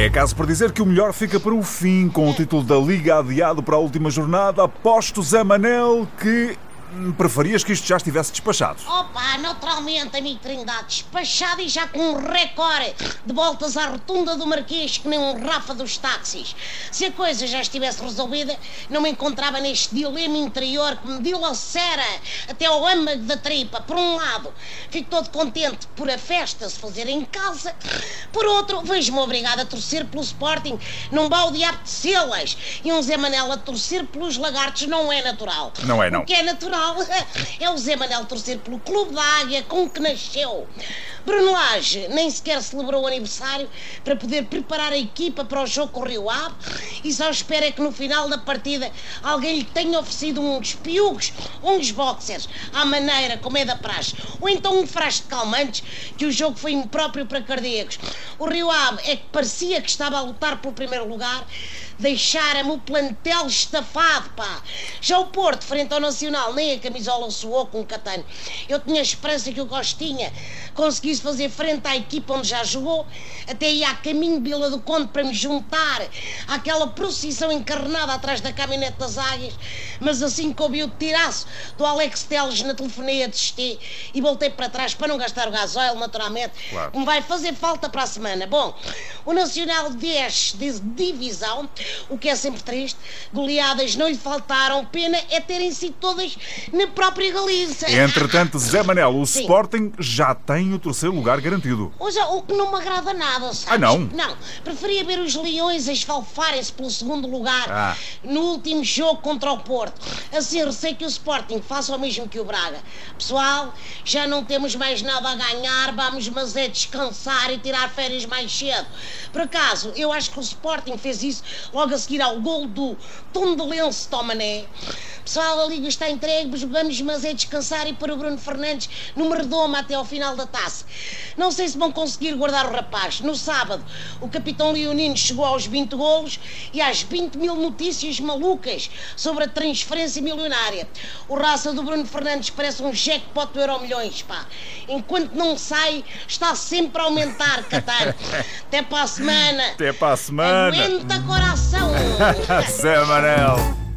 É caso para dizer que o melhor fica para o fim, com o título da Liga adiado para a última jornada. Aposto, Zé Manel, que preferias que isto já estivesse despachado? Opa, naturalmente, amigo Trindade, despachado e já com um recorde de voltas à rotunda do Marquês que nem um Rafa dos táxis. Se a coisa já estivesse resolvida, não me encontrava neste dilema interior que me dilacera até ao âmago da tripa. Por um lado, fico todo contente por a festa se fazer em casa, por outro, vejo-me obrigado a torcer pelo Sporting num balde apetecê-las e um Zé Manel a torcer pelos lagartos não é natural. Não é, não. O que é natural é o Zé Manel torcer pelo Clube da Águia com que nasceu. Bruno Lage nem sequer celebrou o aniversário para poder preparar a equipa para o jogo com o Rio Ave e só espera que no final da partida alguém lhe tenha oferecido uns piugos, uns boxers, à maneira como é da praxe, ou então um frasco de calmantes que o jogo foi impróprio para cardíacos. O Rio Ave é que parecia que estava a lutar pelo primeiro lugar, deixaram-me o plantel estafado, pá. Já o Porto, frente ao Nacional, nem a camisola suou com o catano. Eu tinha esperança que o Costinha conseguisse fazer frente à equipa onde já jogou, até ir a caminho de Vila do Conde para me juntar àquela procissão encarnada atrás da caminhonete das águias, mas assim que ouvi o tiraço do Alex Teles na telefonia desisti e voltei para trás para não gastar o gasóleo, naturalmente, claro. me vai fazer falta para a semana. Bom, o Nacional desce de divisão, o que é sempre triste, goleadas não lhe faltaram, pena é terem sido todas na própria Galiza. Entretanto, Zé Manel, o Sim. Sporting já tem o terceiro lugar garantido. Já, o que não me agrada nada, sabes? Ah, não? Não, preferia ver os Leões a esfalfarem-se pelo segundo lugar Ah. no último jogo contra o Porto. Assim receio que o Sporting faça o mesmo que o Braga. Pessoal, já não temos mais nada a ganhar, vamos mas é descansar e tirar férias mais cedo. Por acaso, eu acho que o Sporting fez isso logo a seguir ao gol do Tondelense Tomané. Pessoal, a Liga está entregue, jogamos, mas é descansar e para o Bruno Fernandes numa redoma até ao final da taça. Não sei se vão conseguir guardar o rapaz. No sábado, o capitão Leonino chegou aos 20 golos e às 20 mil notícias malucas sobre a transferência milionária. O raça do Bruno Fernandes parece um jackpot do Euro Milhões, pá. Enquanto não sai, está sempre a aumentar, Catar. Até para a semana. Até para a semana. Aguenta coração. Zé Manel.